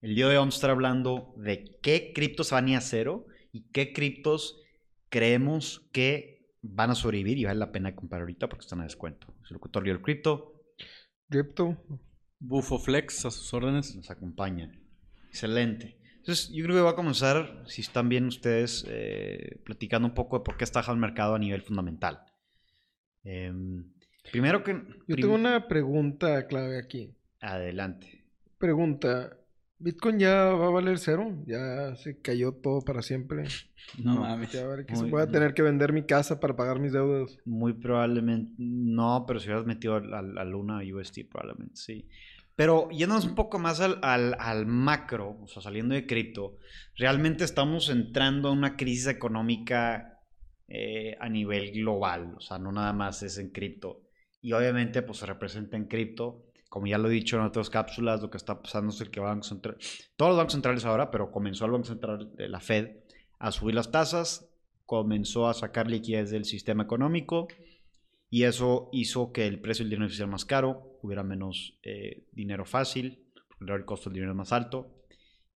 El día de hoy vamos a estar hablando de qué criptos van a ir a cero y qué criptos creemos que van a sobrevivir y vale la pena comprar ahorita porque están a descuento. Es el locutor del cripto. Crypto. Bufo Flex a sus órdenes. Nos acompaña. Excelente. Entonces, yo creo que va a comenzar, si están bien ustedes, eh, platicando un poco de por qué está el mercado a nivel fundamental. Em, primero que... Yo tengo una pregunta clave aquí. Adelante. Pregunta. ¿Bitcoin ya va a valer cero? ¿Ya se cayó todo para siempre? No mames. Ya ver que Muy- se voy a tener que vender mi casa para pagar mis deudas. Muy probablemente, no, pero si hubieras metido al- a Luna UST, probablemente sí. Pero yéndonos un poco más al, al- al macro, o sea, saliendo de cripto, realmente estamos entrando a una crisis económica eh, a nivel global, o sea, no nada más es en cripto. Y obviamente, pues se representa en cripto. Como ya lo he dicho en otras cápsulas, lo que está pasando es el que Banco Central, todos los bancos centrales ahora, pero comenzó el Banco Central de la Fed a subir las tasas, comenzó a sacar liquidez del sistema económico y eso hizo que el precio del dinero se hiciera más caro, hubiera menos eh, dinero fácil, porque el costo del dinero es más alto.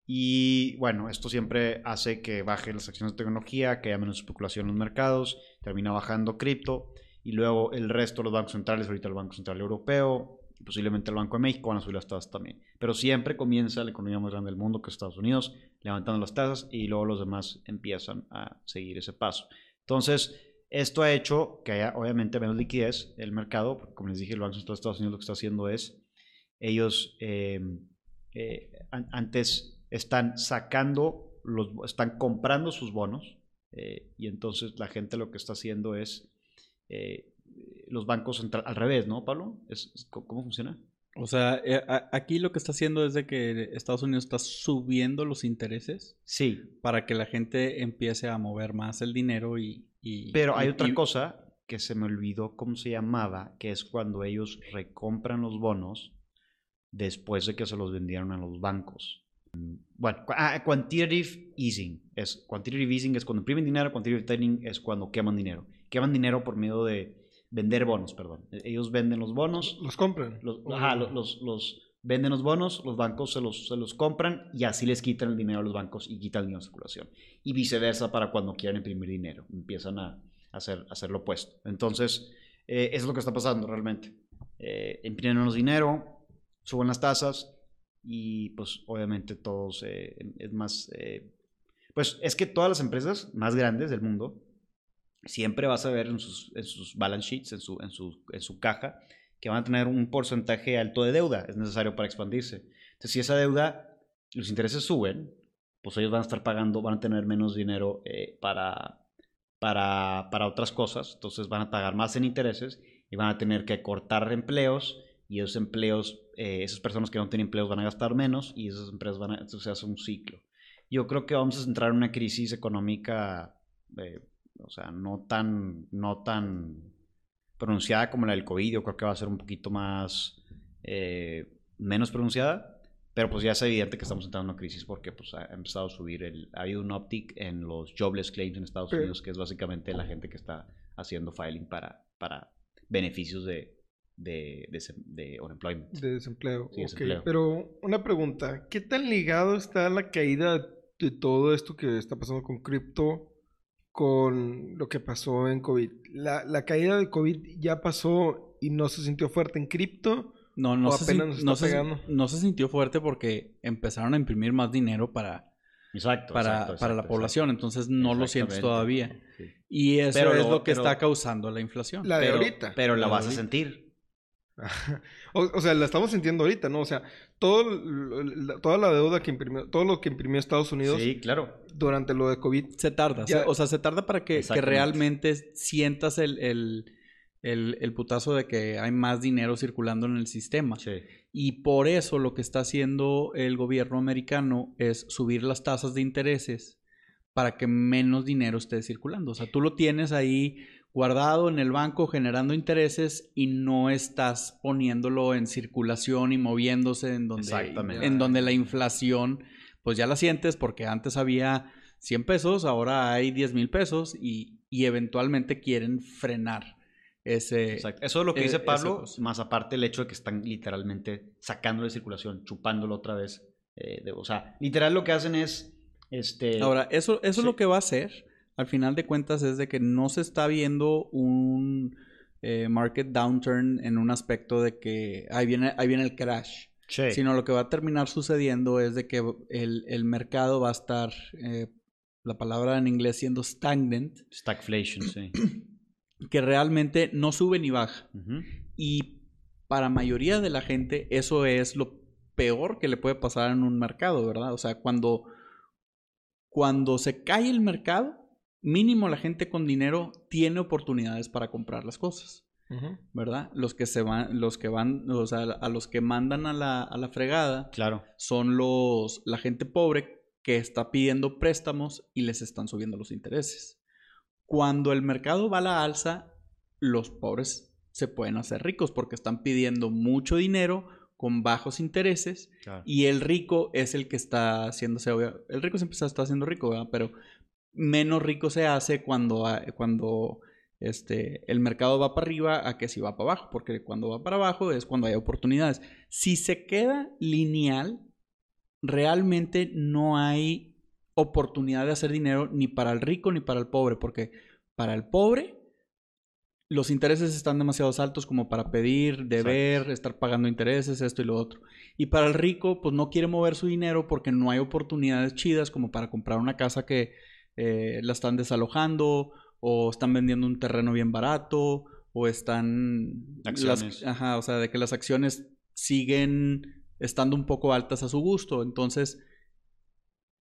Y bueno, esto siempre hace que baje las acciones de tecnología, que haya menos especulación en los mercados, termina bajando cripto y luego el resto de los bancos centrales, ahorita el Banco Central Europeo, posiblemente el Banco de México van a subir las tasas también. Pero siempre comienza la economía más grande del mundo, que es Estados Unidos, levantando las tasas y luego los demás empiezan a seguir ese paso. Entonces, esto ha hecho que haya obviamente menos liquidez en el mercado, porque como les dije, el Banco Central de Estados Unidos lo que está haciendo es, ellos eh, eh, an- antes están sacando, los, están comprando sus bonos eh, y entonces la gente lo que está haciendo es eh, los bancos centrales, al revés, ¿no, Pablo? ¿Es, es- ¿Cómo funciona? O sea, eh, aquí lo que está haciendo es de que Estados Unidos está subiendo los intereses Sí, para que la gente empiece a mover más el dinero y... y- pero hay y- otra y- cosa que se me olvidó cómo se llamaba, que es cuando ellos recompran los bonos después de que se los vendieron a los bancos. Bueno, ah, quantitative easing. Es, quantitative easing es cuando imprimen dinero, quantitative tightening es cuando queman dinero. Queman dinero por medio de vender bonos, perdón. E- Ellos venden los bonos, ¿Los compran? los, ¿O- ajá, lo- los, los venden los bonos, los bancos se los, se los compran y así les quitan el dinero a los bancos y quitan el dinero de circulación. Y viceversa para cuando quieren imprimir dinero. Empiezan a hacer, a hacer lo opuesto. Entonces, eh, eso es lo que está pasando realmente. Eh, imprimen menos dinero, suben las tasas y pues obviamente todos eh, es más... eh, pues es que todas las empresas más grandes del mundo siempre vas a ver en sus, balance sheets, en su, en, su, en su caja, que van a tener un porcentaje alto de deuda, es necesario para expandirse. Entonces, si esa deuda, los intereses suben, pues ellos van a estar pagando, van a tener menos dinero eh, para, para, para otras cosas, entonces van a pagar más en intereses y van a tener que cortar empleos y esos empleos, eh, esas personas que no tienen empleos van a gastar menos y esas empresas van a, entonces se hace un ciclo. Yo creo que vamos a entrar en una crisis económica, eh, o sea, no tan, no tan pronunciada como la del COVID, yo creo que va a ser un poquito más, eh, menos pronunciada, pero pues ya es evidente que estamos entrando en una crisis porque pues ha empezado a subir, el, ha habido un uptick en los jobless claims en Estados Unidos, que es básicamente la gente que está haciendo filing para, para beneficios de, de, de, unemployment. De desempleo. Sí, desempleo. Pero una pregunta. ¿Qué tan ligado está la caída de todo esto que está pasando con cripto con lo que pasó en COVID? ¿La, la caída de COVID ya pasó y no se sintió fuerte en cripto? No, no, o se, apenas sin- nos está no, se, pegando. no se sintió fuerte porque empezaron a imprimir más dinero para, Exacto. para, exacto, para la exacto, población, entonces no lo sientes todavía. Sí. Y eso Pero es lo- lo que pero- está causando la inflación. La de Pero, ahorita. pero la vas a sentir. O, o sea, la estamos sintiendo ahorita, ¿no? O sea, todo, la- toda la deuda que imprimió, todo lo que imprimió Estados Unidos Sí, claro. durante lo de COVID. Se tarda, Ya- o sea, se tarda para que, que realmente sientas el, el, el- el putazo de que hay más dinero circulando en el sistema. Sí. Y por eso lo que está haciendo el gobierno americano es subir las tasas de intereses para que menos dinero esté circulando. O sea, tú lo tienes ahí guardado en el banco generando intereses y no estás poniéndolo en circulación y moviéndose en donde, Exactamente. en donde la inflación, pues ya la sientes porque antes había 100 pesos, ahora hay 10 mil pesos y, y eventualmente quieren frenar ese... Exacto. Eso es lo que eh, dice Pablo, más aparte el hecho de que están literalmente sacándolo de circulación, chupándolo otra vez. eh, de- o sea, literal lo que hacen es, este... Ahora, eso, eso sí. lo que va a hacer, al final de cuentas, es de que no se está viendo un eh, market downturn en un aspecto de que ahí viene, ahí viene el crash. sí. Sino lo que va a terminar sucediendo es de que el, el mercado va a estar, eh, la palabra en inglés siendo stagnant, Stagflation, sí. que realmente no sube ni baja. Y para mayoría de la gente eso es lo peor que le puede pasar en un mercado, ¿verdad? O sea, cuando, cuando se cae el mercado, mínimo la gente con dinero tiene oportunidades para comprar las cosas. ¿verdad? Los que se van, los que van, o sea, a los que mandan a la, a la fregada Claro. son los, la gente pobre que está pidiendo préstamos y les están subiendo los intereses. Cuando el mercado va a la alza, los pobres se pueden hacer ricos porque están pidiendo mucho dinero con bajos intereses claro. y el rico es el que está haciéndose, el rico siempre está haciendo rico, ¿verdad? Pero menos rico se hace cuando, ha- cuando este, el mercado va para arriba a que si va para abajo, porque cuando va para abajo es cuando hay oportunidades. Si se queda lineal, realmente no hay oportunidad de hacer dinero ni para el rico ni para el pobre, porque para el pobre los intereses están demasiado altos como para pedir, deber, estar pagando intereses, esto y lo otro. Y para el rico, pues no quiere mover su dinero porque no hay oportunidades chidas como para comprar una casa que eh, la están desalojando o están vendiendo un terreno bien barato o están... Acciones. Las, ajá, o sea, de que las acciones siguen estando un poco altas a su gusto. Entonces,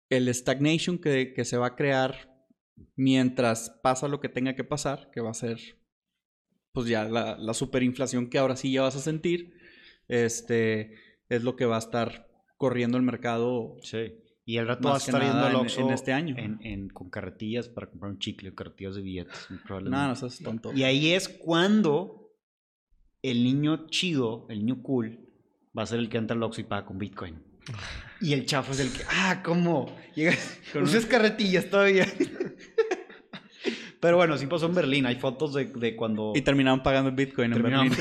el stagnation que, que se va a crear mientras pasa lo que tenga que pasar, que va a ser pues ya la, la superinflación que ahora sí ya vas a sentir, este, es lo que va a estar corriendo el mercado Sí. Y el rato va a estar yendo al en- Oxxo en este año. en- en- con carretillas para comprar un chicle, carretillas de billetes. No, no seas tonto. Y ahí es cuando el niño chido, el niño cool, va a ser el que entra al Oxxo y paga con Bitcoin. Y el chafo es el que, ah, ¿cómo? Llegas, Con usas carretillas todavía. Pero bueno, sí pasó en Berlín. Hay fotos de, de cuando... Y terminaron pagando en Bitcoin en Berlín.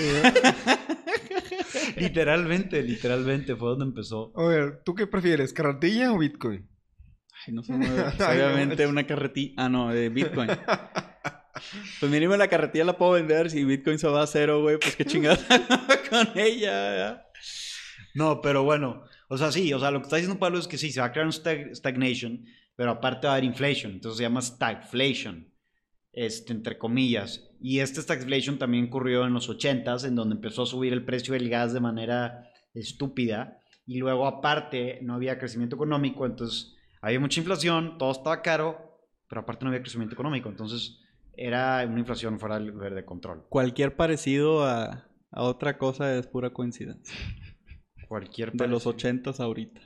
Literalmente, literalmente fue donde empezó. A ver, ¿tú qué prefieres? ¿Carretilla o Bitcoin? Ay, no sé, pues, obviamente una carretilla. Ah, no, de Bitcoin. Pues mínimo la carretilla la puedo vender. Si Bitcoin se va a cero, güey, pues qué chingada con ella. ¿verdad? No, pero bueno, o sea, sí, o sea, lo que está diciendo Pablo es que sí, se va a crear un stag- stagnation, pero aparte va a haber inflation, entonces se llama stagflation, este, entre comillas. Y este stagflation también ocurrió en los 80s, en donde empezó a subir el precio del gas de manera estúpida, y luego aparte no había crecimiento económico, entonces había mucha inflación, todo estaba caro, pero aparte no había crecimiento económico, entonces era una inflación fuera del- de control. Cualquier parecido a, a otra cosa es pura coincidencia. Cualquier De los parecido. ochentas ahorita.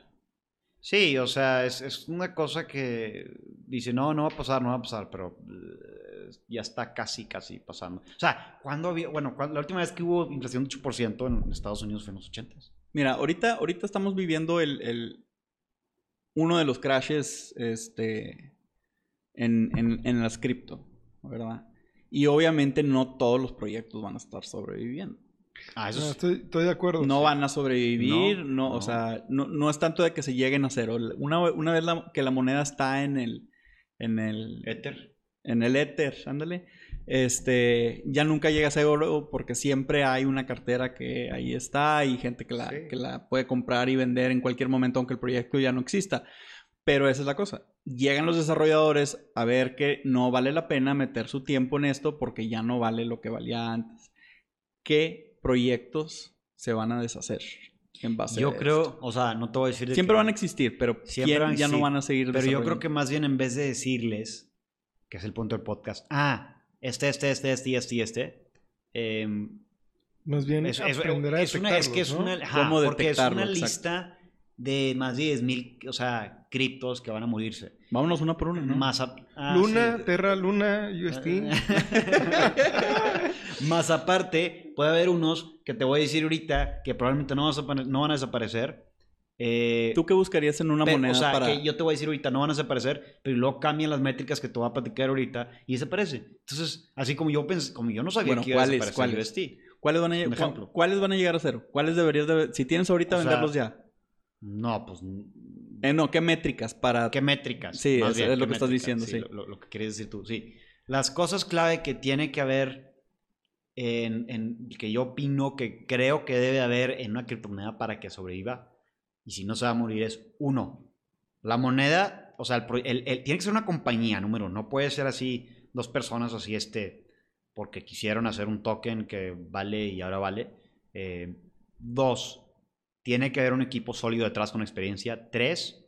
Sí, o sea, es, es una cosa que dice, no, no va a pasar, no va a pasar, pero ya está casi, casi pasando. O sea, ¿cuándo había, bueno, cuándo- la última vez que hubo inflación de 8% en Estados Unidos fue en los 80 Mira, ahorita, ahorita estamos viviendo el, el- uno de los crashes este, en, en, en las cripto, ¿verdad? Y obviamente no todos los proyectos van a estar sobreviviendo. Ah, eso No, es- estoy, estoy de acuerdo. No van a sobrevivir, No, no, no. o sea, no, no es tanto de que se lleguen a cero. Una, una vez la- que la moneda está en el, en el, Ether. En el Ether, ándale, este, ya nunca llega a ser oro porque siempre hay una cartera que ahí está y gente que la, Sí. que la puede comprar y vender en cualquier momento aunque el proyecto ya no exista. Pero esa es la cosa. Llegan los desarrolladores a ver que no vale la pena meter su tiempo en esto porque ya no vale lo que valía antes. ¿Qué proyectos se van a deshacer en base Yo a creo, esto? o sea, no te voy a decir de Siempre que- van a existir, pero Siempre ¿quién van a ya no van a seguir Pero yo creo que más bien en vez de decirles, que es el punto del podcast, ah, este, este, este, este y este y este, em, Más bien Es, es- aprender a es una, es que es una, ajá, ¿Cómo porque es una Exacto. lista de más de 10 mil, o sea, criptos que van a morirse. Vámonos una por una, ¿no? Más a- ah, Luna, sí. Terra, Luna, UST. Más aparte, puede haber unos que te voy a decir ahorita que probablemente no, vas a no van a desaparecer. Eh, ¿Tú qué buscarías en una pero, moneda o sea, para...? que yo te voy a decir ahorita no van a desaparecer, pero luego cambian las métricas que te voy a platicar ahorita y desaparece. Entonces, así como yo pensé, como yo no sabía Bueno, que iba a ¿cuáles? desaparecer ¿Cuáles? UST. ¿Cuáles van, a, ejemplo. cu- ¿Cuáles van a llegar a cero? ¿Cuáles deberías de... Si tienes ahorita, O sea, venderlos ya. No, pues Eh, no, ¿qué métricas para...? ¿Qué métricas? Sí, es- bien, es lo ¿qué que estás métricas? diciendo, sí. Lo, lo- lo que quieres decir tú, sí. Las cosas clave que tiene que haber en, en- que yo opino que creo que debe haber en una criptomoneda para que sobreviva y si no se va a morir es uno, la moneda, o sea, el pro- el- el- tiene que ser una compañía, número uno, no puede ser así dos personas así este, porque quisieron hacer un token que vale y ahora vale. Eh, dos, tiene que haber un equipo sólido detrás con experiencia. Tres,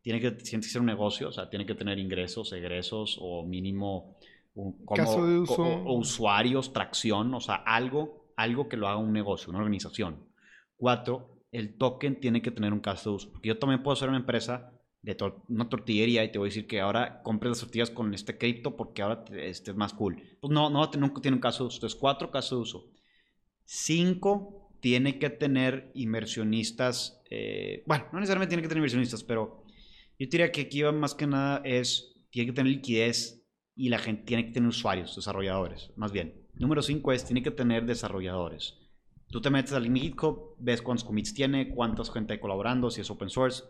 tiene que, tiene que ser un negocio, o sea, tiene que tener ingresos, egresos o mínimo un, como- Caso de uso. o- o usuarios, tracción, o sea, algo, algo que lo haga un negocio, una organización. Cuatro, el token tiene que tener un caso de uso. Porque yo también puedo ser una empresa de tor- una tortillería y te voy a decir que ahora compres las tortillas con este cripto porque ahora te- este es más cool. Pues no, no, tiene un caso de uso. Entonces, cuatro casos de uso. Cinco, tiene que tener inversionistas. eh, bueno, no necesariamente tiene que tener inversionistas, pero yo diría que aquí va más que nada es, tiene que tener liquidez y la gente tiene que tener usuarios, desarrolladores, más bien. Número cinco es, tiene que tener desarrolladores. Tú te metes al GitHub, ves cuántos commits tiene, cuánta gente hay colaborando, si es open source,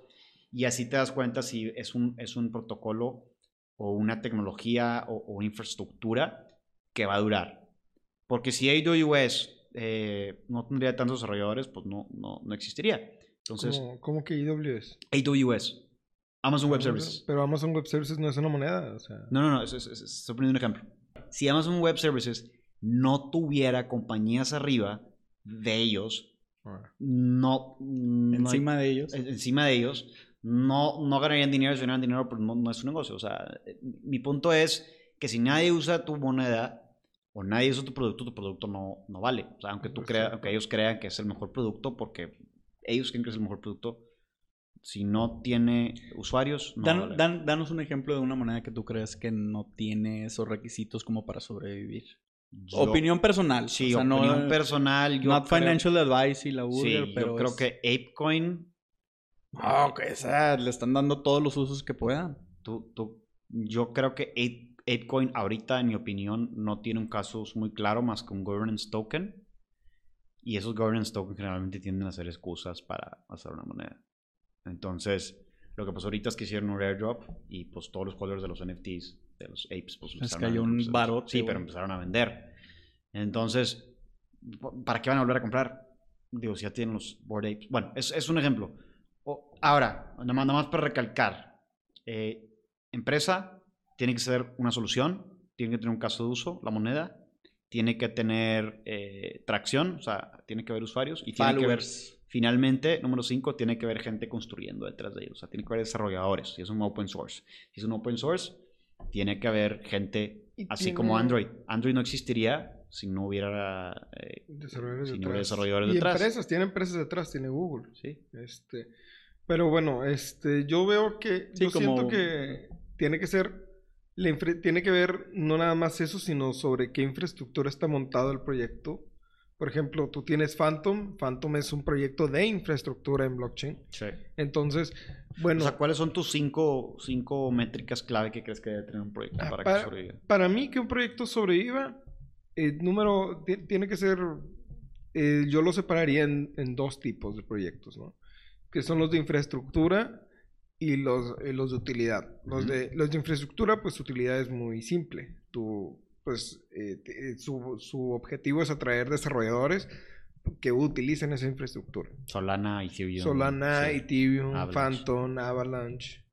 y así te das cuenta si es un, es un protocolo o una tecnología o, o infraestructura que va a durar. Porque si AWS eh, no tendría tantos desarrolladores, pues no, no, no existiría. Entonces, ¿Cómo, cómo que AWS? AWS, Amazon Web Services. Pero Amazon Web Services no es una moneda, o sea... No, no, no, es, es- es- estoy poniendo un ejemplo. Si Amazon Web Services no tuviera compañías arriba de ellos, no... no hay- Encima de ellos. en- encima de ellos, no, no ganarían dinero, si ganaran dinero, pero no, no es un negocio. O sea, eh, mi punto es que si nadie usa tu moneda o nadie usa tu producto, tu producto no, no vale. O sea, aunque, tú crea, Exacto. aunque ellos crean que es el mejor producto, porque ellos creen que es el mejor producto, si no tiene usuarios, no va a Dan- valer. dan- danos un ejemplo de una moneda que tú crees que no tiene esos requisitos como para sobrevivir. Yo- opinión personal. Sí, o sea, no- opinión personal. Yo not creo- financial advice y la burger, Sí, pero yo creo es- que ApeCoin Ah, que sea, le están dando todos los usos que puedan. Tú, tú, yo creo que Ape- ApeCoin ahorita, en mi opinión, no tiene un caso muy claro más que un governance token. Y esos governance tokens generalmente tienden a ser excusas para hacer una moneda. Entonces, lo que pasó ahorita es que hicieron un airdrop y pues todos los holders de los NFTs, de los apes, pues Les cayó un barote, Sí, pero empezaron a vender. Entonces, ¿para qué van a volver a comprar? Digo, si ya tienen los board apes. Bueno, es, es un ejemplo. O- ahora, nada más, nada más para recalcar. eh, empresa tiene que ser una solución, tiene que tener un caso de uso, la moneda, tiene que tener eh, tracción, o sea, tiene que haber usuarios y tiene que haber, Followers. finalmente, número 5, tiene que haber gente construyendo detrás de ellos, o sea, tiene que haber desarrolladores, si es un open source. Si es un open source, tiene que haber gente, Y así tiene- como Android. Android no existiría si no hubiera... eh, Desarrolladores Si no detrás. hubiera desarrolladores y detrás. empresas, tiene empresas detrás, tiene Google. sí. Este, pero bueno, este, yo veo que, Sí, yo siento que tiene que ser, la infra- tiene que ver no nada más eso, sino sobre qué infraestructura está montado el proyecto. Por ejemplo, tú tienes Phantom, Phantom es un proyecto de infraestructura en blockchain. sí. Entonces, bueno, o sea, ¿cuáles son tus cinco, cinco métricas clave que crees que debe tener un proyecto Ah, para, para- que sobreviva? para mí que un proyecto sobreviva, el número ti- tiene que ser, eh, yo lo separaría en, en dos tipos de proyectos, ¿no? Que son los de infraestructura y los, eh, los de utilidad. Los, de, los de infraestructura, pues su utilidad es muy simple. Tú, pues, eh, te- su, su objetivo es atraer desarrolladores que utilicen esa infraestructura. Solana, Ethereum. Solana, sí. Ethereum, Avalanche. Phantom, Avalanche.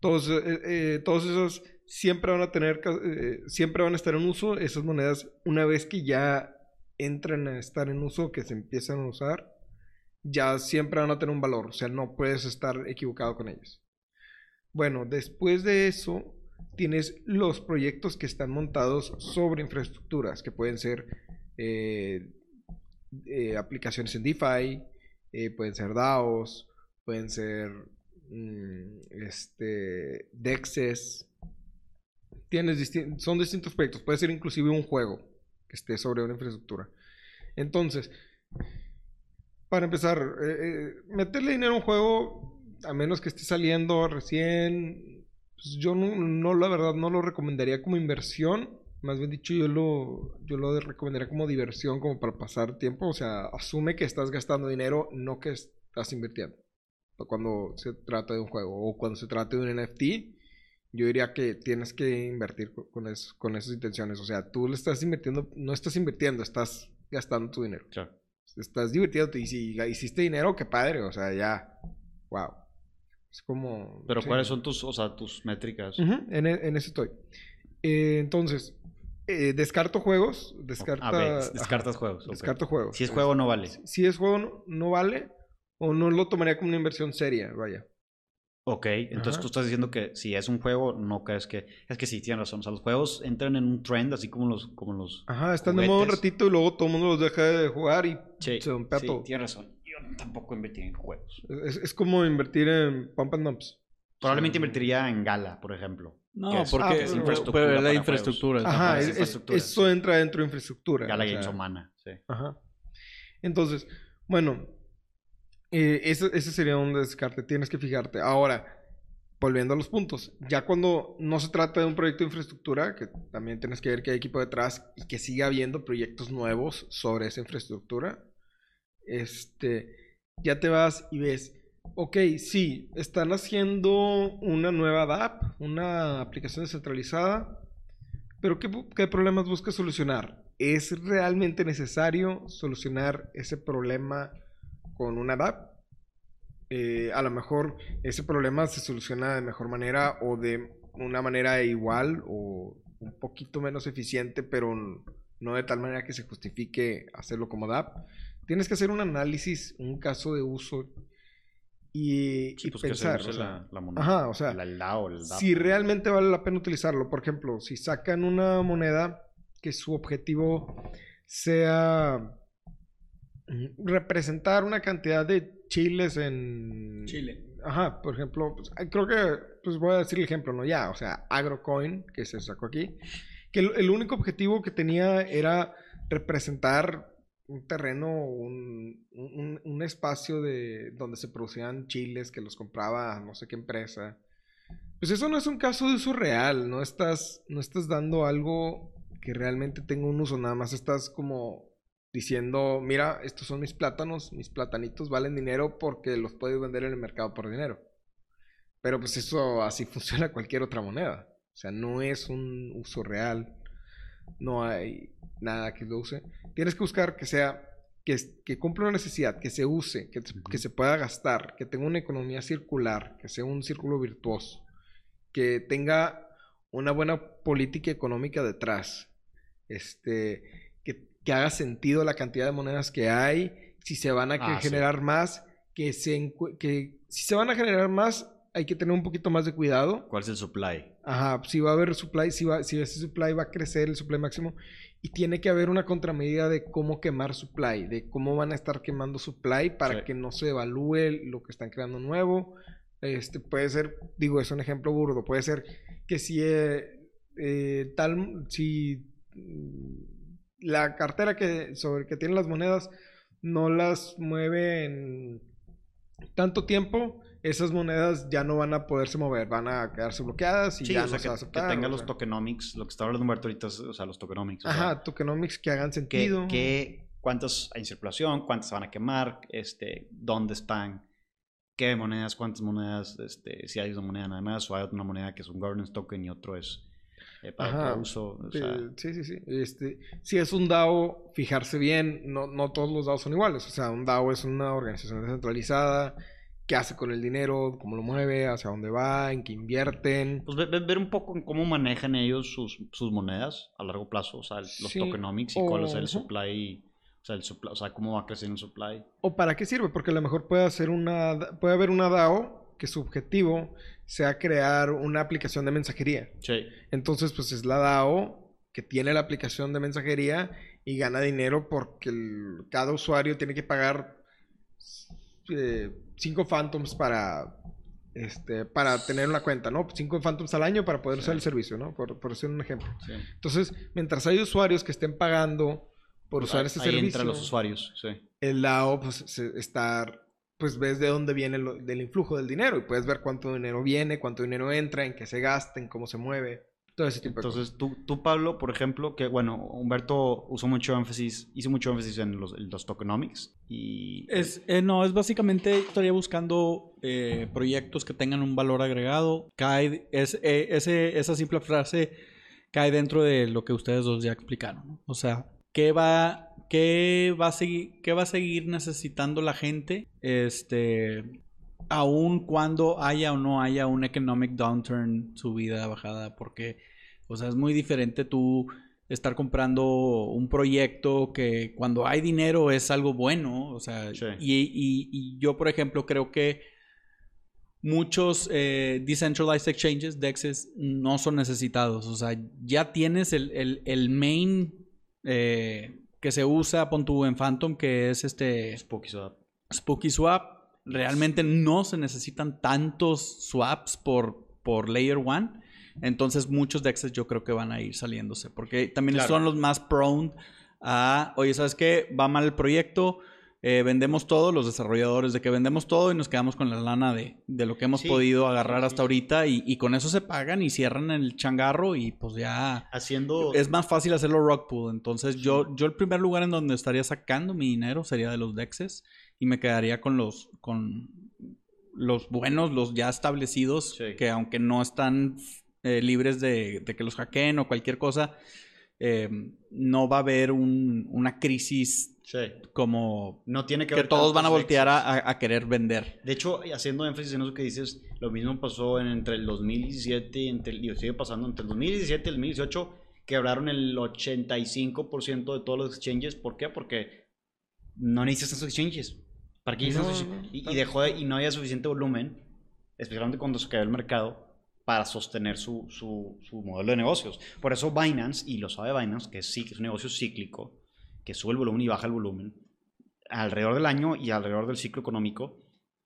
Todos, eh, eh, todos esos siempre van a tener, eh, siempre van a estar en uso. Esas monedas, una vez que ya entran a estar en uso, que se empiezan a usar, ya siempre van a tener un valor. O sea, no puedes estar equivocado con ellos. Bueno, después de eso, tienes los proyectos que están montados sobre infraestructuras, que pueden ser eh, eh, aplicaciones en DeFi, eh, pueden ser DAOs, pueden ser mm, este, Dexes. Tienes distin- son distintos proyectos. Puede ser inclusive un juego que esté sobre una infraestructura. Entonces, para empezar, eh, meterle dinero a un juego, a menos que esté saliendo recién, pues yo no, no, la verdad, no lo recomendaría como inversión. Más bien dicho, yo lo, yo lo recomendaría como diversión, como para pasar tiempo. O sea, asume que estás gastando dinero, no que estás invirtiendo. Cuando se trata de un juego o cuando se trata de un NFT, yo diría que tienes que invertir con, con, eso- con esas intenciones. O sea, tú le estás invirtiendo, no estás invirtiendo, estás gastando tu dinero. Estás divirtiéndote y si hiciste dinero, qué padre. O sea, ya, wow. Es como... Pero sí. ¿cuáles son tus, o sea, tus métricas? En, e- en eso estoy. Eh, entonces, eh, descarto juegos. Descarta, A ver, ajá, descartas juegos. ok. Descarto juegos. Si es juego, no vale. Si, si es juego, no, no vale. O no lo tomaría como una inversión seria, vaya. Ok, entonces Ajá. tú estás diciendo que si es un juego, no crees que... Es que sí, tienes razón. O sea, los juegos entran en un trend, así como los... Como los... Ajá, están de modo un ratito y luego todo el mundo los deja de jugar y Sí, se rompea sí, todo. tienes razón. Yo tampoco invertí en juegos. Es, es como invertir en pump and dumps. Probablemente Sí. invertiría en Gala, por ejemplo. No, es- porque Ah, pero, infraestructura pero es la infraestructura. Ajá, es es- es- infraestructura, eso sí. entra dentro de infraestructura. Gala Games sea, o Mana, sí. Ajá. Entonces, bueno, eh, ese, ese sería un descarte. Tienes que fijarte. Ahora, volviendo a los puntos, ya cuando no se trata de un proyecto de infraestructura, que también tienes que ver que hay equipo detrás y que siga habiendo proyectos nuevos sobre esa infraestructura, este, ya te vas y ves, ok, sí, están haciendo una nueva DApp, una aplicación descentralizada, pero ¿qué, problemas busca solucionar? ¿Es realmente necesario solucionar ese problema con una DApp? Eh, a lo mejor ese problema se soluciona de mejor manera o de una manera igual o un poquito menos eficiente, pero no de tal manera que se justifique hacerlo como DApp. Tienes que hacer un análisis, un caso de uso y, Sí, y pues que se pensar. use o sea, la, la moneda. ajá, o sea, el, el DAO, el DAP. si realmente vale la pena utilizarlo. Por ejemplo, si sacan una moneda que su objetivo sea representar una cantidad de chiles en Chile. Ajá, por ejemplo, pues, creo que pues voy a decir el ejemplo, ¿no? Ya, o sea, Agrocoin, que se sacó aquí, que el, el único objetivo que tenía era representar un terreno, un, un- espacio de donde se producían chiles que los compraba no sé qué empresa. Pues eso no es un caso de uso real, no estás, no estás dando algo que realmente tenga un uso, nada más estás como diciendo, mira, estos son mis plátanos, mis platanitos valen dinero porque los puedes vender en el mercado por dinero. Pero pues eso así funciona cualquier otra moneda. O sea, no es un uso real. No hay nada que lo use. Tienes que buscar que sea, que, que cumpla una necesidad, que se use, que, se- que se pueda gastar, que tenga una economía circular, que sea un círculo virtuoso, que tenga una buena política económica detrás. Este, que, que haga sentido la cantidad de monedas que hay, si se van a Ah, sí. generar más, que, se, que si se van a generar más, hay que tener un poquito más de cuidado. ¿Cuál es el supply? Ajá, si va a haber supply, si, va, si ese supply va a crecer, el supply máximo, y tiene que haber una contramedida de cómo quemar supply, de cómo van a estar quemando supply para Sí. que no se evalúe lo que están creando nuevo. Este puede ser, digo, es un ejemplo burdo, puede ser que si eh, eh, tal, si la cartera que sobre que tiene las monedas no las mueve en tanto tiempo, esas monedas ya no van a poderse mover, van a quedarse bloqueadas y Sí, ya o sea, no se que, va a que aceptar. tenga o los sea. tokenomics. Lo que está hablando Humberto ahorita es, o sea, los tokenomics. o sea, Ajá, tokenomics que hagan sentido. que- cuántas hay en circulación, cuántas se van a quemar, este, dónde están, qué monedas, cuántas monedas, este, si hay una moneda nada más o hay una moneda que es un governance token y otro es eh, para Ajá. otro uso. o Sí, sea, sí, sí, sí. Este, si es un DAO, fijarse bien, no, no todos los DAOs son iguales. O sea, un DAO es una organización descentralizada, qué hace con el dinero, cómo lo mueve, hacia dónde va, en qué invierten. pues ver, ver- un poco en cómo manejan ellos sus, sus monedas a largo plazo, o sea, los Sí, tokenomics y cuál es el supply, o sea, el supply, o sea, cómo va a crecer el supply. ¿O para qué sirve? Porque a lo mejor puede, hacer una, puede haber una DAO que su objetivo sea crear una aplicación de mensajería. Sí. Entonces, pues es la DAO que tiene la aplicación de mensajería y gana dinero porque el- cada usuario tiene que pagar eh, cinco Phantoms para, este, para tener una cuenta, ¿no? Cinco Phantoms al año para poder usar el servicio, ¿no? Por, por hacer un ejemplo. Sí. Entonces, mientras hay usuarios que estén pagando por usar Ahí- este ahí servicio, entran los usuarios, sí. el DAO, pues, se- está, pues ves de dónde viene lo- del influjo del dinero y puedes ver cuánto dinero viene, cuánto dinero entra, en qué se gasta, en cómo se mueve, todo ese tipo de cosas. Entonces, tú, tú, Pablo, por ejemplo, que bueno, Humberto usó mucho énfasis, hizo mucho énfasis en los, en los tokenomics y... Es, eh, no, es básicamente estaría buscando eh, proyectos que tengan un valor agregado. Cae, es, eh, ese, esa simple frase cae dentro de lo que ustedes dos ya explicaron. ¿no? O sea, ¿qué va, qué va a seguir, qué va a seguir necesitando la gente? Este, aun cuando haya o no haya un economic downturn, subida, bajada, porque, o sea, es muy diferente tú estar comprando un proyecto que cuando hay dinero es algo bueno, o sea, Sí. y, y- y yo, por ejemplo, creo que muchos eh, decentralized exchanges, DEXs, no son necesitados, o sea, ya tienes el, el- el main eh, que se usa, pon tú en Phantom, que es este... Spooky Swap. Spooky Swap. Realmente no se necesitan tantos swaps por, por Layer 1. Entonces muchos DEXs yo creo que van a ir saliéndose. Porque también Claro. son los más prone a, oye, ¿sabes qué? Va mal el proyecto. eh, vendemos todo, los desarrolladores de que vendemos todo y nos quedamos con la lana de, de lo que hemos Sí, podido agarrar sí, hasta sí. ahorita y, y con eso se pagan y cierran el changarro y pues ya Haciendo... es más fácil hacerlo rock pool. Entonces, yo, yo el primer lugar en donde estaría sacando mi dinero sería de los dexes y me quedaría con los con los buenos, los ya establecidos, Sí. que aunque no están eh, libres de, de que los hackeen o cualquier cosa, eh, no va a haber un- una crisis Sí. como No tiene que todos van a voltear a, querer vender. De hecho, haciendo énfasis en eso que dices, lo mismo pasó en, entre el 2017 y entre, y sigue pasando entre el 2017 y el 2018, quebraron el 85% de todos los exchanges. ¿Por qué? Porque no necesitas esos exchanges. ¿Para exchanges? no. y, y dejó de- y no había suficiente volumen, especialmente cuando se cayó el mercado, para sostener su, su, su modelo de negocios. Por eso Binance, y lo sabe Binance, que sí, que es un negocio cíclico, que sube el volumen y baja el volumen, alrededor del año y alrededor del ciclo económico,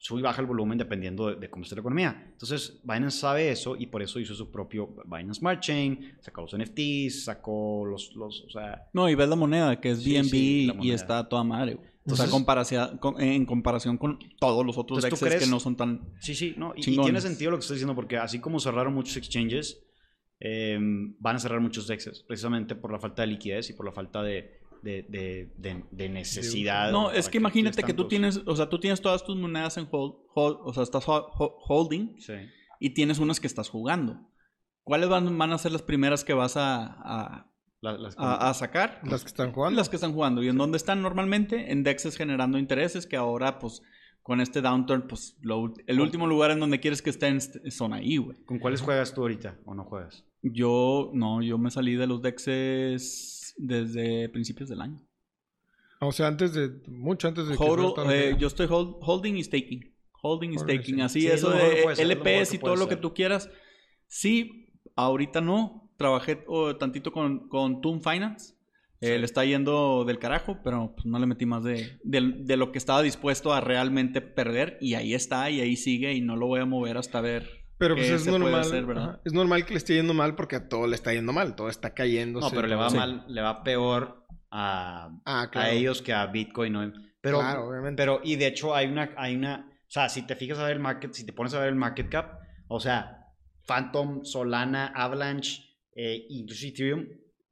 sube y baja el volumen dependiendo de, de cómo esté la economía. Entonces, Binance sabe eso y por eso hizo su propio Binance Smart Chain, sacó los NFTs, sacó los, los o sea, No, y ves la moneda, que es BNB sí, y está a toda madre. güey. o Entonces- sea, con- en comparación con todos los otros Entonces, ¿tú dexes crees- que no son tan... sí, sí, no, y, y tiene sentido lo que estoy diciendo porque así como cerraron muchos exchanges, eh, van a cerrar muchos DEXs, precisamente por la falta de liquidez y por la falta de, de, de, de- de necesidad. No, es que imagínate que tú tienes, o sea, tú tienes todas tus monedas en hold, hold- o sea, estás ho- ho- holding Sí. y tienes unas que estás jugando. ¿Cuáles van, van a ser las primeras que vas a, a- La- las- a- a sacar? Las que están jugando. Las que están jugando. ¿Y en dónde están normalmente? En dexes generando intereses que ahora, pues, con este downturn, pues, lo el último lugar en donde quieres que estén est- son ahí, güey. ¿Con cuáles juegas tú ahorita o no juegas? Yo, no, yo me salí de los dexes desde principios del año. O sea, antes de, mucho antes de que Hodl, la eh, yo estoy hold- holding y staking. Holding y staking. Así, Sí, es eso que de es LPs que y todo lo que tú quieras. Sí, ahorita no. Trabajé oh, tantito con, con Toon Finance. Eh, Sí. Le está yendo del carajo, pero pues, no le metí más de, de, de lo que estaba dispuesto a realmente perder. Y ahí está, y ahí sigue, y no lo voy a mover hasta ver. Pero pues es normal. hacer, ¿verdad? ajá, es normal que le esté yendo mal porque a todo le está yendo mal. Todo está cayendo. No, pero le va Sí. mal, le va peor a, Ah, claro. a ellos que a Bitcoin. ¿no? Pero, Claro, obviamente. pero, y de hecho hay una, hay una, o sea, si te fijas a ver el market, si te pones a ver el market cap, o sea, Phantom, Solana, Avalanche, eh, incluso Ethereum,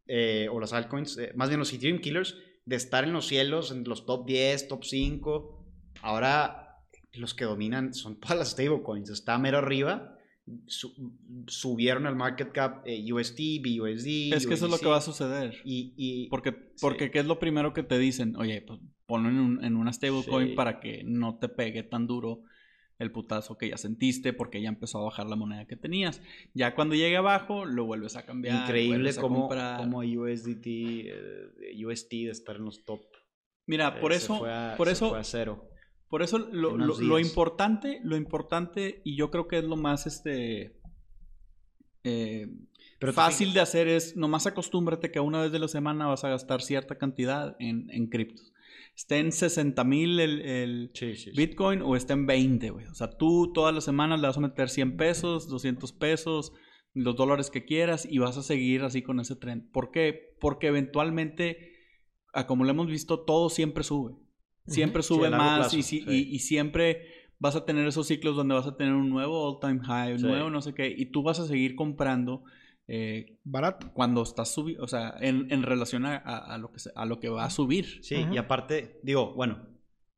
eh, o las altcoins, eh, más bien los Ethereum Killers, de estar en los cielos, en los top 10, top 5, ahora los que dominan son todas las stablecoins, está mero arriba. Su- subieron el market cap eh, USD, BUSD. Es que eso es lo que va a suceder. Y, y Porque, porque ¿qué es lo primero que te dicen? Oye, pues ponlo en, un- en una stablecoin Sí. para que no te pegue tan duro el putazo que ya sentiste porque ya empezó a bajar la moneda que tenías. Ya cuando llegue abajo, lo vuelves a cambiar. increíble comprar. cómo USDT, eh, UST de estar en los top. Mira, eh, por eso, fue a- por eso, fue a cero. Por eso lo, lo- importante, lo importante, y yo creo que es lo más este eh, Pero fácil de hacer es nomás acostúmbrate que una vez de la semana vas a gastar cierta cantidad en, en criptos. esté en 60 mil el, el Sí, sí, sí. Bitcoin o esté en 20, güey. O sea, tú todas las semanas le vas a meter 100 pesos, 200 pesos, los dólares que quieras y vas a seguir así con ese trend. ¿Por qué? Porque eventualmente, como lo hemos visto, todo siempre sube. Siempre Sí, sube largo más plazo, y, si- sí. y- y siempre vas a tener esos ciclos donde vas a tener un nuevo all-time high, un Sí. nuevo no sé qué, y tú vas a seguir comprando eh, Barato. cuando estás subiendo, o sea, en, en relación a, a- a lo que se- a lo que va a subir. Sí, y aparte, digo, bueno,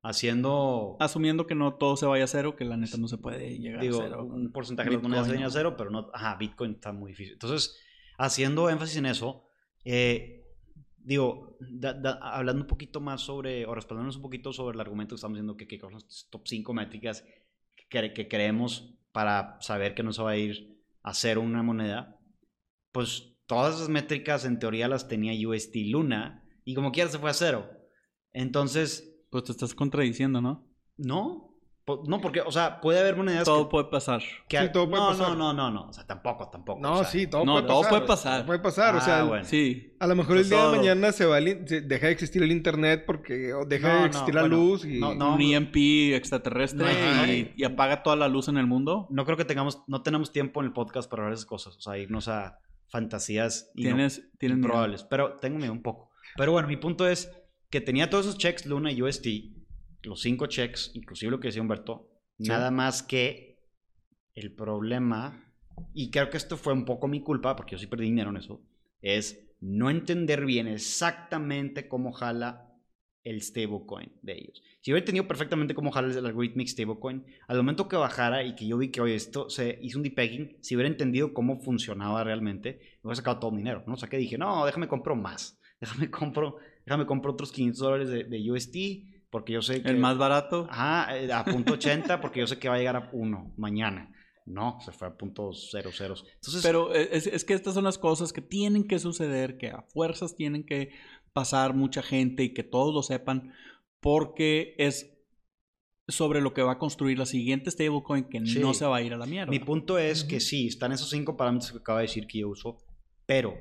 haciendo, Asumiendo que no todo se vaya a cero, que la neta no se puede llegar digo, a cero. un porcentaje de las monedas se Bitcoin, a cero, pero no, ajá, Bitcoin está muy difícil. Entonces, haciendo énfasis en eso, eh, digo, da- da- hablando un poquito más sobre, o respaldándonos un poquito sobre el argumento que estamos diciendo que, que son las top 5 métricas que, cre- que creemos para saber que no se va a ir a cero una moneda, pues todas esas métricas en teoría las tenía USD Luna y como quiera se fue a cero. Entonces, Pues te estás contradiciendo, ¿no? no, no, porque, o sea, puede haber monedas Todo que, puede pasar. que- Sí, todo puede no, pasar. no, no, no, no, o sea, tampoco, tampoco. No, o sea, sí, todo no, puede todo pasar. puede pasar. todo puede pasar. o Ah, sea, bueno. Sí. a lo mejor el día de mañana se va a li- se deja de existir el internet porque o deja No, de no, existir la bueno, luz y no, no. un EMP extraterrestre No, y, y apaga toda la luz en el mundo. No creo que tengamos, no tenemos tiempo en el podcast para hablar esas cosas, o sea, irnos a fantasías Tienes, tienes miedo. improbables, pero tengo miedo un poco. Pero bueno, mi punto es que tenía todos esos checks Luna y UST, los cinco checks, inclusive lo que decía Humberto, Sí. nada más que el problema, y creo que esto fue un poco mi culpa, porque yo sí perdí dinero en eso, es no entender bien exactamente cómo jala el stablecoin de ellos. Si hubiera entendido perfectamente cómo jala el algorithmic stablecoin, al momento que bajara y que yo vi que oye, esto se hizo un depegging, si hubiera entendido cómo funcionaba realmente, me hubiera sacado todo mi dinero, ¿no? O sea, que dije, no, déjame compro más, déjame compro, déjame compro otros 500 dólares de, de UST, porque yo sé que... El más barato. Ajá, eh, a punto 80, porque yo sé que va a llegar a 1 mañana. No, se fue a punto 00. Entonces, Pero es, es que estas son las cosas que tienen que suceder, que a fuerzas tienen que pasar mucha gente y que todos lo sepan, porque es sobre lo que va a construir la siguiente stablecoin que Sí. no se va a ir a la mierda. Mi punto es que Ujú. sí, están esos cinco parámetros que acaba de decir que yo uso, pero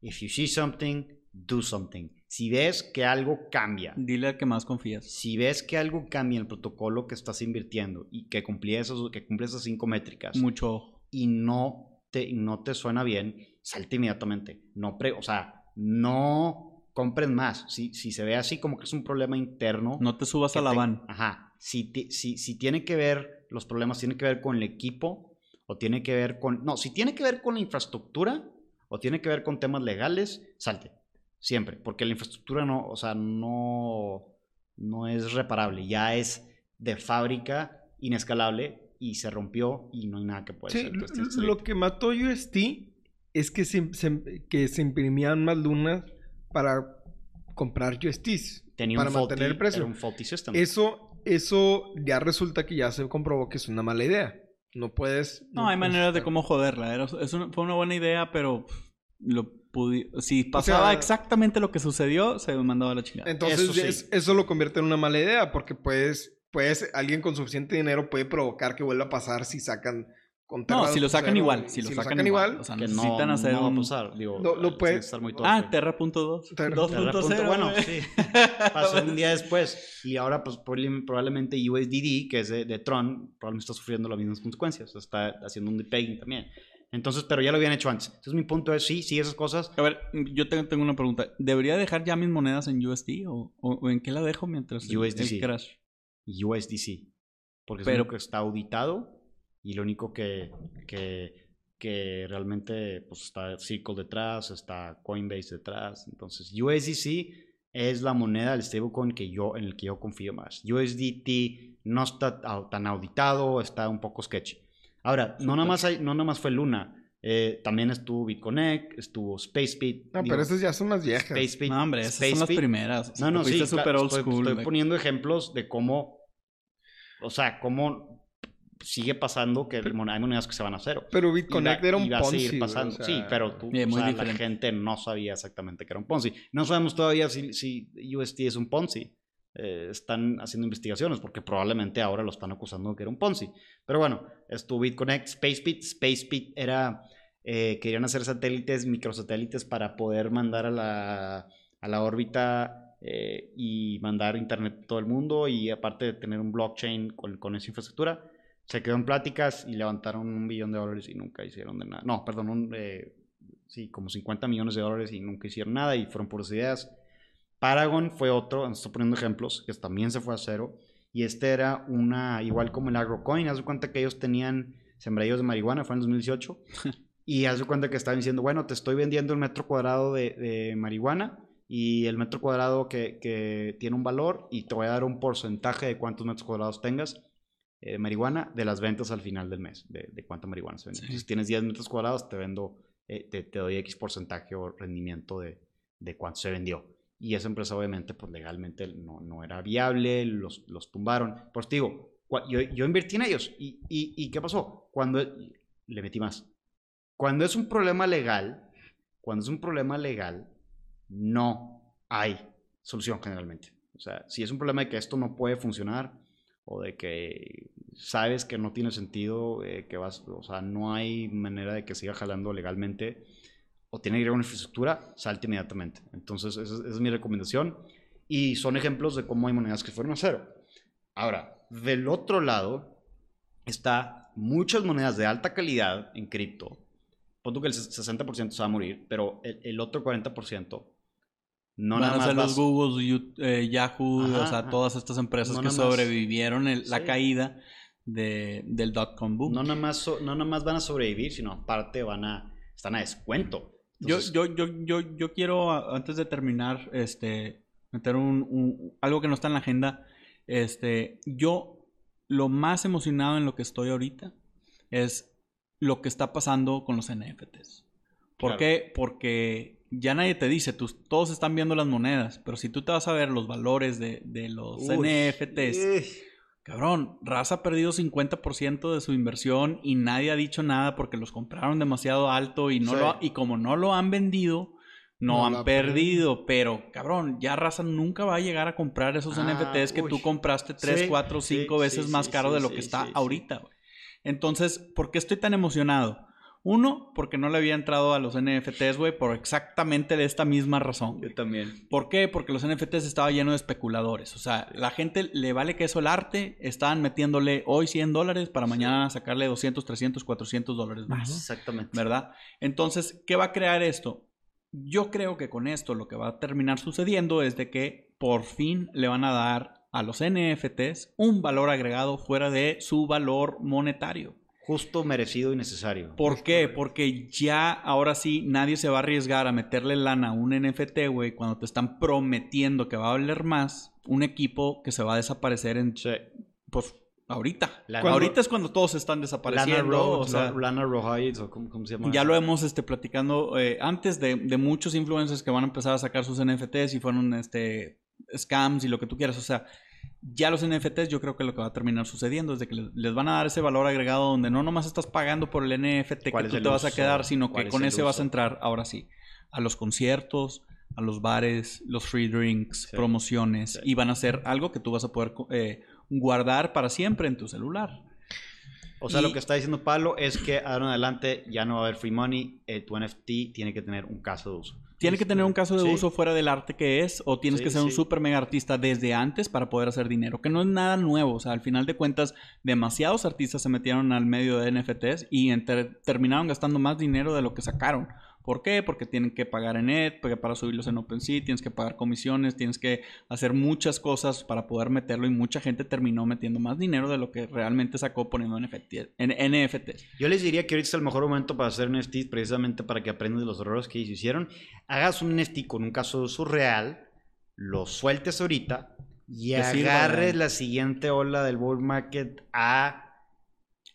if you see something, do something. Si ves que algo cambia, Dile al que más confías. si ves que algo cambia en el protocolo que estás invirtiendo y que cumple, esos, que cumple esas cinco métricas Mucho y no te, no te suena bien, salte inmediatamente. No pre- o sea, no compres más. Si, si se ve así como que es un problema interno, No te subas a la te- van. Ajá. Si, si, si tiene que ver, los problemas tienen que ver con el equipo o tiene que ver con... No, si tiene que ver con la infraestructura o tiene que ver con temas legales, salte. Siempre. Porque la infraestructura no, o sea, no, no es reparable. Ya es de fábrica, inescalable y se rompió y no hay nada que pueda Sí, hacer. lo, que lo salirte. que mató UST es que se, se- que se imprimían más lunas para comprar USTs. Tenía para un mantener faulty, el precio. era un faulty system. Eso, eso ya resulta que ya se comprobó que es una mala idea. No puedes. No, hay puedes maneras de cómo joderla. Era, es una- fue una buena idea, pero lo si pasaba sea, exactamente lo que sucedió, se mandaba a la chingada. Entonces, Eso sí. es- eso lo convierte en una mala idea porque puedes, puedes, alguien con suficiente dinero puede provocar que vuelva a pasar si sacan no, si lo sacan 2.0, igual. y Si, lo, sacan, igual. O sea, que no, necesitan hacer no va a pasar. Digo, No, lo puede- estar muy Ah, torpe. Terra.2. Terra- 2.0. Terra punto- bueno, sí. Pasó un día después. Y ahora, pues, probablemente probablemente USDD, que es de, de Tron, probablemente está sufriendo las mismas consecuencias. Está haciendo un depegging también. Entonces, pero ya lo habían hecho antes. Entonces, mi punto es, sí, sí, esas cosas. A ver, yo tengo, tengo una pregunta. ¿Debería dejar ya mis monedas en USD o, o- o en qué la dejo mientras el- USDC. el crash? USDC. Porque es Pero- lo único que está auditado y lo único que, que, que realmente pues, está Circle detrás, está Coinbase detrás. Entonces, USDC es la moneda del stablecoin que yo, en el que yo confío más. USDT no está tan auditado, está un poco sketchy. Ahora, no nada más, hay, no nada más fue Luna. eh, también estuvo BitConnect, estuvo SpaceBit. No, digo, pero esas ya son las viejas. SpaceBit, No, hombre, esas son las primeras. O sea, No, no, sí, claro, super old estoy, school. estoy poniendo ejemplos de cómo, o sea, cómo sigue pasando que Pero- hay monedas que se van a cero. Pero BitConnect era un Ponzi. seguir pasando. o sea, sí, pero tú, o sea, la diferente. gente no sabía exactamente que era un Ponzi. No sabemos todavía si, si UST es un Ponzi. Eh, están haciendo investigaciones porque probablemente ahora lo están acusando de que era un Ponzi. Pero bueno, estuvo BitConnect, SpaceBit. SpaceBit era, eh, querían hacer satélites, microsatélites para poder mandar a la, a la órbita eh, y mandar internet a todo el mundo y aparte de tener un blockchain con, esa infraestructura, se quedó en pláticas y levantaron un billón de dólares y nunca hicieron de nada. No, perdón, eh, sí, como 50 millones de dólares y nunca hicieron nada y fueron puras ideas. Paragon fue otro, estoy poniendo ejemplos, que también se fue a cero. Y este era una, igual como el AgroCoin, haz de cuenta que ellos tenían sembradíos de marihuana, fue en 2018. y haz de cuenta que estaban diciendo, bueno, te estoy vendiendo el metro cuadrado de, de marihuana y el metro cuadrado que, que, tiene un valor y te voy a dar un porcentaje de cuántos metros cuadrados tengas eh, de marihuana de las ventas al final del mes, de, de cuánta marihuana se vende. Sí. Si tienes 10 metros cuadrados, te vendo, eh, te, te, doy X porcentaje o rendimiento de, de cuánto se vendió. Y esa empresa obviamente, pues legalmente no, no era viable, los, los tumbaron. Te digo, yo, yo invertí en ellos. ¿Y, y, y qué pasó? Cuando le metí más. Cuando es un problema legal, cuando es un problema legal, no hay solución generalmente. O sea, si es un problema de que esto no puede funcionar o de que sabes que no tiene sentido, eh, que vas, o sea, no hay manera de que siga jalando legalmente o tiene que ir a una infraestructura, salte inmediatamente. Entonces, esa, esa es mi recomendación. Y son ejemplos de cómo hay monedas que fueron a cero. Ahora, del otro lado, está muchas monedas de alta calidad en cripto. Pongo que el 60% se va a morir, pero el, el otro 40% no Van nada más a ser vas... los Google, eh, Yahoo, ajá, o sea, ajá. todas estas empresas no que sobrevivieron el, sí. la caída de, del dot-com boom. No nada, más no nada más van a sobrevivir, sino aparte van a, están a descuento. Entonces... Yo, yo, yo, yo, yo quiero, antes de terminar, este, meter un, un, algo que no está en la agenda. Este, yo, lo más emocionado en lo que estoy ahorita es lo que está pasando con los NFTs. ¿Por claro. qué? Porque ya nadie te dice, tú, todos están viendo las monedas, pero si tú te vas a ver los valores de, de los Uy, NFTs, eh. Cabrón, Raza ha perdido 50% de su inversión y nadie ha dicho nada porque los compraron demasiado alto y, no sí. lo, y como no lo han vendido, no, no han perdido, pero cabrón, ya Raza nunca va a llegar a comprar esos ah, NFTs que uy. tú compraste 3, sí, 4, 5 sí, veces más caro de lo que está ahorita. Entonces, ¿por qué estoy tan emocionado? Uno, porque no le había entrado a los NFTs, güey, por exactamente de esta misma razón. Yo también. ¿Por qué? Porque los NFTs estaba lleno de especuladores. O sea, la gente le vale que eso el arte. Estaban metiéndole hoy 100 dólares para mañana sacarle 200, 300, 400 dólares más. Exactamente. ¿Verdad? Entonces, ¿qué va a crear esto? Yo creo que con esto lo que va a terminar sucediendo es de que por fin le van a dar a los NFTs un valor agregado fuera de su valor monetario. Justo, merecido y necesario. ¿Por qué? Porque ya ahora sí nadie se va a arriesgar a meterle lana a un NFT, güey, cuando te están prometiendo que va a valer más un equipo que se va a desaparecer en... Sí. Pues ahorita. Lana, ahorita es cuando todos están desapareciendo. Lana, Ro, o sea, Lana Rohides, o ¿cómo, ¿cómo, se llama? Ya lo hemos este, platicando eh, antes de, de, muchos influencers que van a empezar a sacar sus NFTs y fueron este, scams y lo que tú quieras. O sea, ya los NFTs yo creo que lo que va a terminar sucediendo es de que les van a dar ese valor agregado donde no nomás estás pagando por el NFT que tú te vas a quedar, sino que con ese uso? vas a entrar ahora sí a los conciertos, a los bares, los free drinks, sí. promociones sí. y van a ser algo que tú vas a poder eh, guardar para siempre en tu celular. O sea, y... lo que está diciendo Pablo es que ahora en adelante ya no va a haber free money, eh, tu NFT tiene que tener un caso de uso. Tiene que tener un caso de sí. uso fuera del arte que es, o tienes sí, que ser sí. un super mega artista desde antes para poder hacer dinero, que no es nada nuevo. O sea, al final de cuentas, demasiados artistas se metieron al medio de NFTs y terminaron gastando más dinero de lo que sacaron. ¿Por qué? Porque tienen que pagar en Ed, porque para subirlos en OpenSea tienes que pagar comisiones, tienes que hacer muchas cosas para poder meterlo y mucha gente terminó metiendo más dinero de lo que realmente sacó poniendo en NFTs. Yo les diría que ahorita es el mejor momento para hacer NFTs precisamente para que aprendan de los errores que ellos hicieron. Hagas un NFT con un caso de uso real, lo sueltes ahorita y agarres sirva, la siguiente ola del bull market a...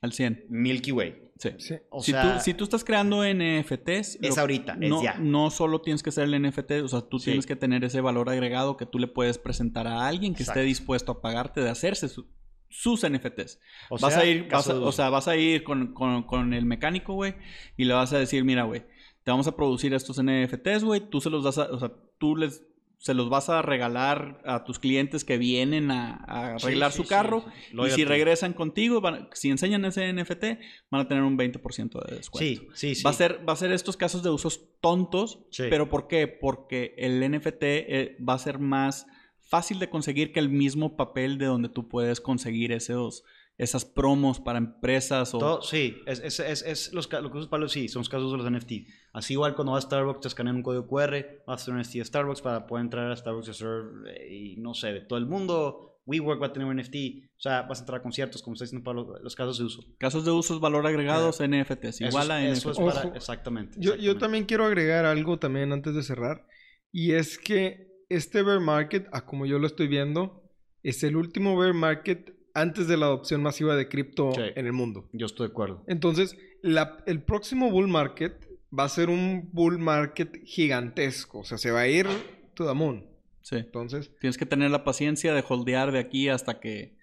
Al 100. Milky Way. Sí. sí. O si, sea, tú, si tú estás creando NFTs. Es lo, ahorita, es no, ya. No solo tienes que ser el NFT, o sea, tú sí. tienes que tener ese valor agregado que tú le puedes presentar a alguien que Exacto. esté dispuesto a pagarte de hacerse su, sus NFTs. O vas sea, a ir, vas a, o sea, vas a ir con, con, con el mecánico, güey, y le vas a decir, mira, güey, te vamos a producir estos NFTs, güey, tú se los das a, o sea, tú les se los vas a regalar a tus clientes que vienen a, a arreglar Sí, su sí, carro. sí. Y si regresan contigo, van- si enseñan ese NFT, van a tener un 20% de descuento. Sí, sí, sí. Va, a ser, va a ser estos casos de usos tontos, Sí. pero ¿por qué? Porque el NFT eh, va a ser más fácil de conseguir que el mismo papel de donde tú puedes conseguir esos, esas promos para empresas o... Todo- sí, es, es, es, es los, ca- lo que usa Pablo, sí, son los casos de los NFT. Así igual cuando vas a Starbucks te escanean un código QR, vas a hacer un NFT de Starbucks para poder entrar a Starbucks y hacer, eh, y no sé, de todo el mundo. WeWork va a tener un NFT, o sea, vas a entrar a conciertos, como está diciendo Pablo, los casos de uso. Casos de usos, valor agregados, NFTs, Eso igual es- a eso NFT. es para- Ojo. exactamente. Yo, yo exactamente. también quiero agregar algo también antes de cerrar. Y es que este bear market, a como yo lo estoy viendo, es el último bear market antes de la adopción masiva de cripto Sí. en el mundo. Yo estoy de acuerdo. Entonces, la- el próximo bull market va a ser un bull market gigantesco. O sea, se va a ir to the moon. Sí. Entonces, Tienes que tener la paciencia de holdear de aquí hasta que...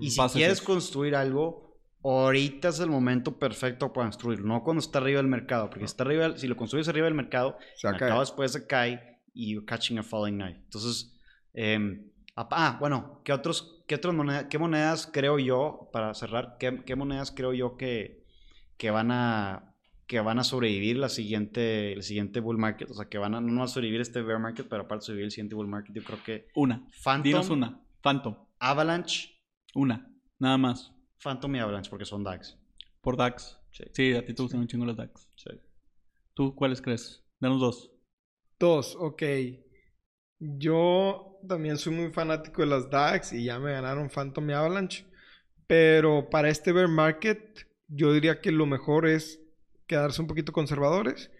Y si quieres eso. construir algo, ahorita es el momento perfecto para construirlo, no cuando está arriba del mercado, porque si, está arriba, si lo construyes arriba del mercado, se acaba después se cae y you're catching a falling knife. Entonces, eh, ah, bueno, ¿qué, otros, qué, otras monedas, qué monedas creo yo, para cerrar, qué, qué monedas creo yo que, que van a que van a sobrevivir la siguiente, el siguiente bull market, o sea, que van a no van a sobrevivir este bear market, pero aparte sobrevivir el siguiente bull market, yo creo que Una. Phantom, Dinos una. Phantom. Avalanche, Una. Nada más. Phantom y Avalanche, porque son DAX. Por DAX. Sí. Sí, a ti te gustan un chingo los DAX. Sí. ¿Tú cuáles crees? Danos dos. Dos, ok. Yo también soy muy fanático de las DAX y ya me ganaron Phantom y Avalanche. Pero para este bear market, yo diría que lo mejor es quedarse un poquito conservadores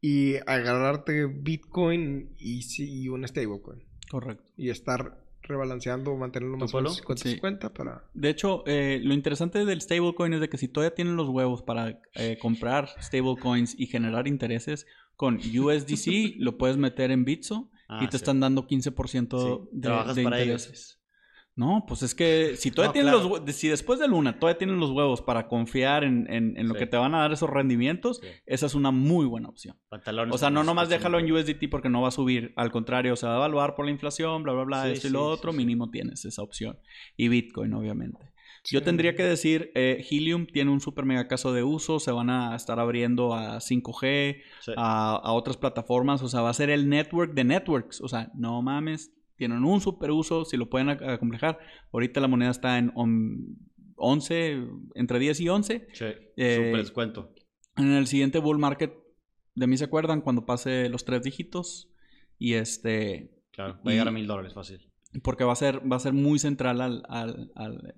y agarrarte Bitcoin y, y un stablecoin. Correcto. Y estar rebalanceando, mantenerlo más o menos 50-50 para... De hecho, eh, lo interesante del stablecoin es de que si todavía tienen los huevos para eh, comprar stablecoins y generar intereses, con USDC lo puedes meter en Bitso Ah, y te sí. están dando 15% Sí, de, trabajas de para intereses. No, pues es que si todavía No, tienen claro. los si después de Luna todavía tienen los huevos para confiar en, en- en lo Sí. que te van a dar esos rendimientos, Sí. esa es una muy buena opción. Pantalones O sea, no nomás déjalo en USDT porque no va a subir. Al contrario, se va a evaluar por la inflación, bla, bla, bla, Sí, esto y lo otro. Mínimo tienes esa opción. Y Bitcoin, obviamente. Yo Sí. tendría que decir, eh, Helium tiene un super mega caso de uso. Se van a estar abriendo a 5G, Sí. a, a otras plataformas. O sea, va a ser el network de networks. O sea, no mames. Tienen un super uso. Si lo pueden ac- acomplejar. Ahorita la moneda está en on- 11, entre 10 y 11. Sí, Eh, súper descuento. En el siguiente bull market, de mí se acuerdan cuando pase los tres dígitos. Y este. Claro, va a llegar a mil dólares fácil. Porque va a ser, va a ser muy central al, al, al-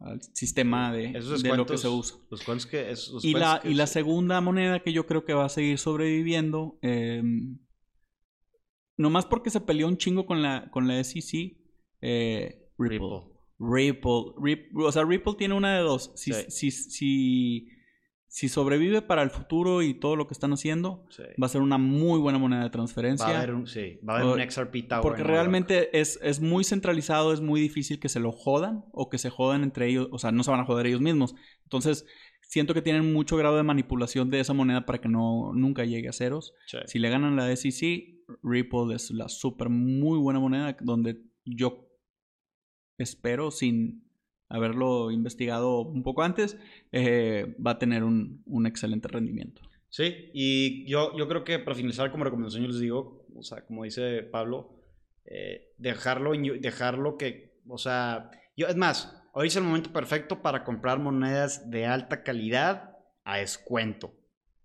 al sistema de, Esos de lo que se usa. Los cuentos que... es- los Y la, que y la se- segunda moneda que yo creo que va a seguir sobreviviendo, eh, nomás porque se peleó un chingo con la, con la SEC, eh, Ripple. Ripple. Ripple. Rip- o sea, Ripple tiene una de dos. Si, Sí. si, si, si sobrevive para el futuro y todo lo que están haciendo, Sí. va a ser una muy buena moneda de transferencia. Va a haber un, sí, va a haber O- un XRP Tower. Porque realmente es, es muy centralizado, es muy difícil que se lo jodan o que se jodan entre ellos, o sea, no se van a joder ellos mismos. Entonces, siento que tienen mucho grado de manipulación de esa moneda para que no nunca llegue a ceros. Sí. Si le ganan la SEC, Ripple es la súper muy buena moneda donde yo espero, sin haberlo investigado un poco antes, eh, va a tener un, un excelente rendimiento. Sí, y yo, yo creo que para finalizar como recomendación yo les digo, o sea, como dice Pablo, eh, dejarlo, dejarlo que, o sea, yo, es más, hoy es el momento perfecto para comprar monedas de alta calidad a descuento.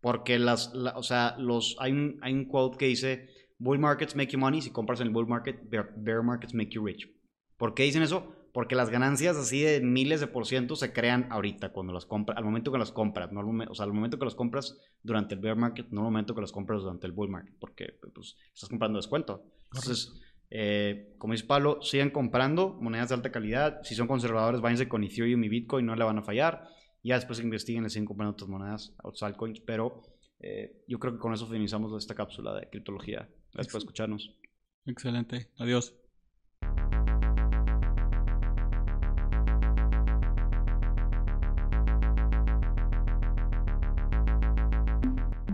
Porque las, la- o sea, los, hay un, hay un quote que dice, bull markets make you money, si compras en el bull market, bear, bear markets make you rich. ¿Por qué dicen eso? Porque las ganancias así de miles de por ciento se crean ahorita, cuando las compras, al momento que las compras, no al o sea, al momento que las compras durante el bear market, no al momento que las compras durante el bull market, porque pues, estás comprando descuento. Entonces, eh, como dice Pablo, sigan comprando monedas de alta calidad. Si son conservadores, váyanse con Ethereum y Bitcoin, no le van a fallar. Ya después investiguen, les siguen comprando otras monedas, otros altcoins, pero eh, yo creo que con eso finalizamos esta cápsula de criptología. Gracias por escucharnos. Excelente. Adiós.